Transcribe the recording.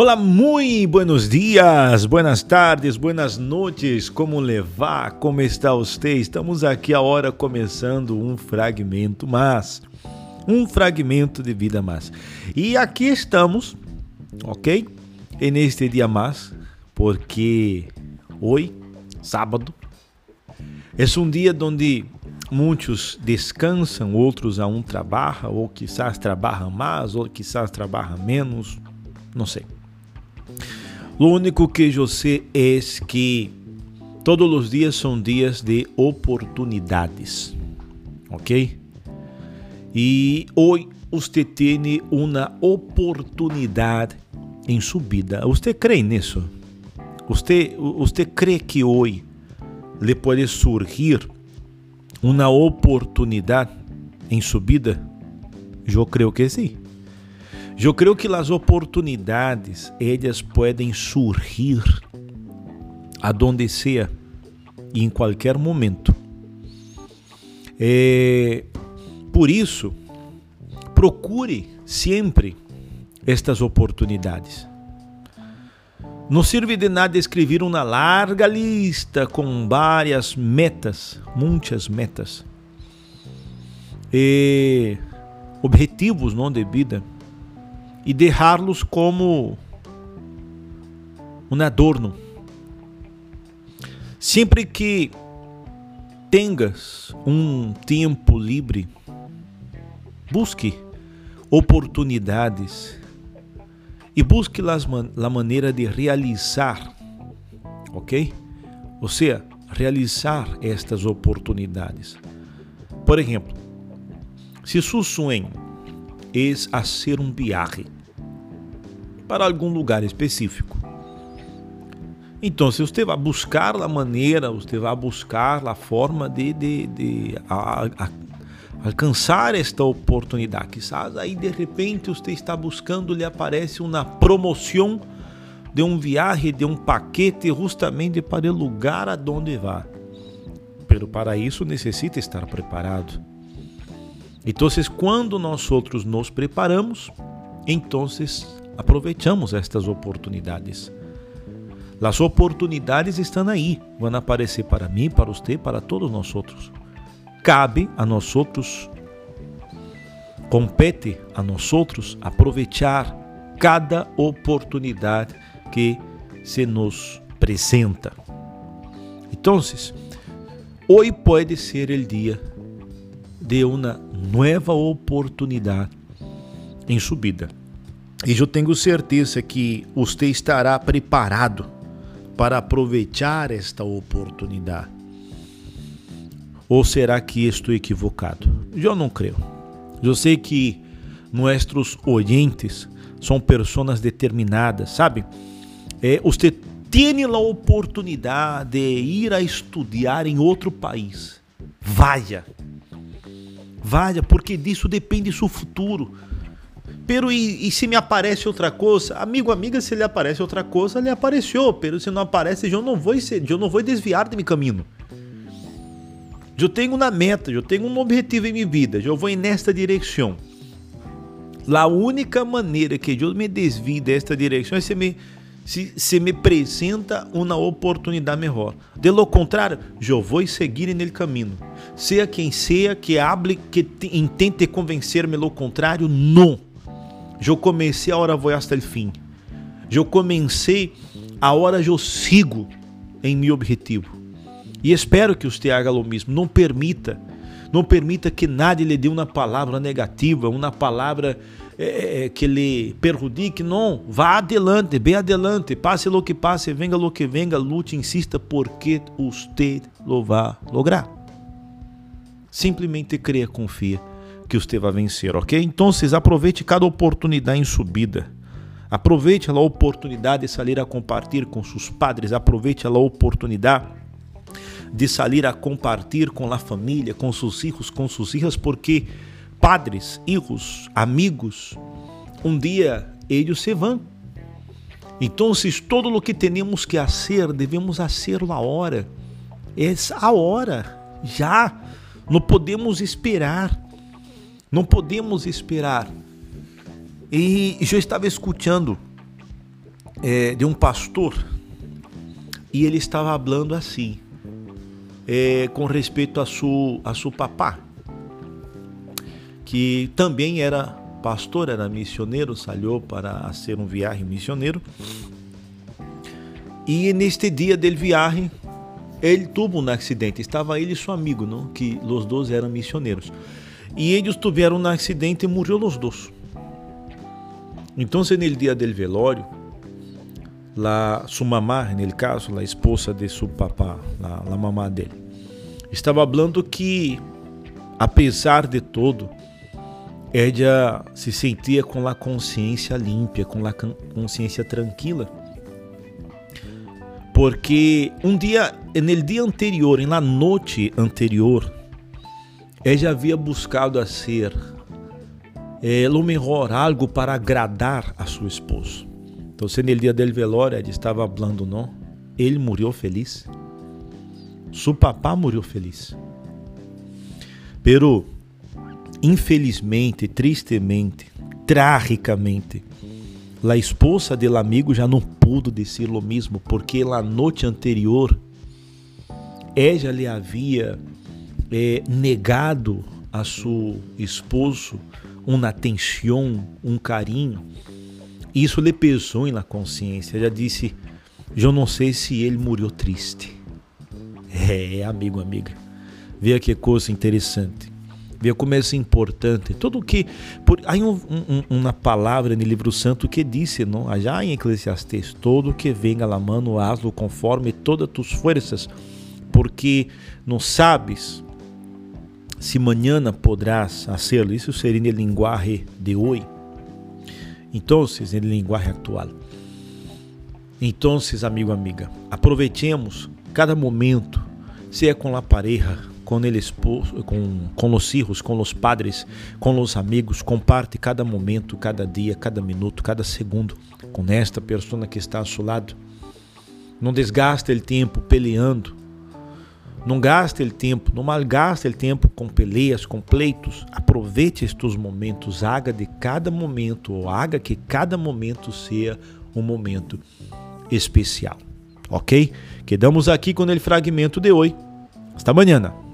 Olá, muito buenos dias, buenas tardes, buenas noites, como levar, como está você? Estamos aqui a hora começando um fragmento mas um fragmento de vida mais. E aqui estamos, ok? E neste dia mais, porque hoje, sábado, é um dia onde muitos descansam, outros aún trabalham, ou quizás trabalham mais, ou quizás trabalham menos, não sei. O único que eu sei é que todos os dias são dias de oportunidades, ok? E hoje você tem uma oportunidade em subida. Você crê nisso? Você, você crê que hoje lhe pode surgir uma oportunidade em subida? Eu creio que sim. Eu creio que as oportunidades elas podem surgir aonde seja e em qualquer momento. É, por isso, procure sempre estas oportunidades. Não serve de nada escrever uma larga lista com várias metas, muitas metas, e objetivos não de vida e deixá-los como um adorno. Sempre que tenhas um tempo livre, busque oportunidades e busque a maneira de realizar, ok? Ou seja, realizar estas oportunidades. Por exemplo, se seu sonho é fazer um viagem, para algum lugar específico. Então, se você vai buscar a maneira, você vai buscar a forma de, de, de a, a, alcançar esta oportunidade. Quizás aí de repente você está buscando, lhe aparece uma promoção de um viagem, de um paquete, justamente para o lugar aonde vai. Pero para isso necessita estar preparado. Então, quando nós outros nos preparamos, então aproveitamos estas oportunidades. As oportunidades estão aí, vão aparecer para mim, para você, para todos nós outros. Cabe a nós outros, compete a nós outros aproveitar cada oportunidade que se nos apresenta. Então, hoje pode ser o dia de uma nova oportunidade em subida. E eu tenho certeza que você estará preparado para aproveitar esta oportunidade. Ou será que estou equivocado? Eu não creio. Eu sei que nossos oyentes são pessoas determinadas, sabe? É, você tem a oportunidade de ir a estudar em outro país. Vaya. Vaya, porque disso depende seu futuro. Pero e, e, se me aparece outra coisa? Amigo, amiga, se lhe aparece outra coisa, ele apareceu. Pero se não aparece, eu não vou ser, eu não vou desviar de meu caminho. Eu tenho uma meta, eu tenho um objetivo em minha vida, eu vou nesta direção. A única maneira que eu me desvie desta direção é se me se, se me apresenta uma oportunidade melhor. De lo contrário, eu vou seguir nele caminho. Seja quem seja que hable, que intente convencer-me lo contrário, não. Eu comecei a hora vou até o fim. Eu comecei a hora eu sigo em meu objetivo. E espero que você haga o mesmo. Não permita, não permita que nada lhe dê uma palavra negativa, uma palavra é, é, que lhe perjudique. Não, vá adelante, bem adelante. Passe lo que passe, venga lo que venga, lute, insista, porque você lo vai lograr. Simplesmente creia, confia que você vai vencer, ok? Então, aproveite cada oportunidade em subida. Aproveite a oportunidade de sair a compartilhar com seus padres. Aproveite a oportunidade de sair a compartilhar com a família, com seus filhos, com suas filhas, porque padres, filhos, amigos, um dia eles se vão. Então, todo o que temos que fazer, devemos fazer a hora. É a hora, já. Não podemos esperar. Não podemos esperar. E eu estava escutando é, de um pastor e ele estava falando assim, é, com respeito a seu a seu papá, que também era pastor, era missioneiro, saiu para ser um viagem missioneiro. E neste dia del viagem, ele teve um acidente. Estava ele e seu amigo, não? que os dois eram missioneiros. E eles tiveram um acidente e morreram os dois. Então, no dia del velório, la sua mamá, no caso, a esposa de seu papá, la mamá dele, estava falando que, apesar de tudo, ela se sentia com a consciência limpa, com a consciência tranquila. Porque um dia, no dia anterior, na noite anterior, ela havia buscado a ser é, o melhor, algo para agradar a seu esposo. Então, no dia del velório ele estava falando, não, ele morreu feliz. Seu papá morreu feliz. Pero, infelizmente, tristemente, tragicamente, a esposa do amigo já não pudo dizer o mesmo, porque na noite anterior, ela lhe havia é, negado a seu esposo uma atenção, um carinho, isso lhe pesou na consciência. Já disse: Eu não sei se ele morreu triste. É, amigo, amiga. Veja que coisa interessante. Veja como é importante. Tudo que. Por, há um, um, uma palavra no livro santo que disse, não? já em Eclesiastes: Todo que venga la mano, hazlo conforme todas tus forças, porque não sabes se mañana podrás hacerlo. Isso seria no linguagem de hoje. Então, em linguagem atual. Então, amigo, amiga, aproveitemos cada momento, seja com a pareja, com ele esposo, com, com os filhos, com os padres, com os amigos, comparte cada momento, cada dia, cada minuto, cada segundo com esta pessoa que está ao seu lado. Não desgaste o tempo peleando, não gaste o tempo, não malgaste o tempo com peleias, com pleitos. Aproveite estes momentos, haga de cada momento, ou haga que cada momento seja um momento especial. Ok? Quedamos aqui com o fragmento de hoje. Hasta amanhã.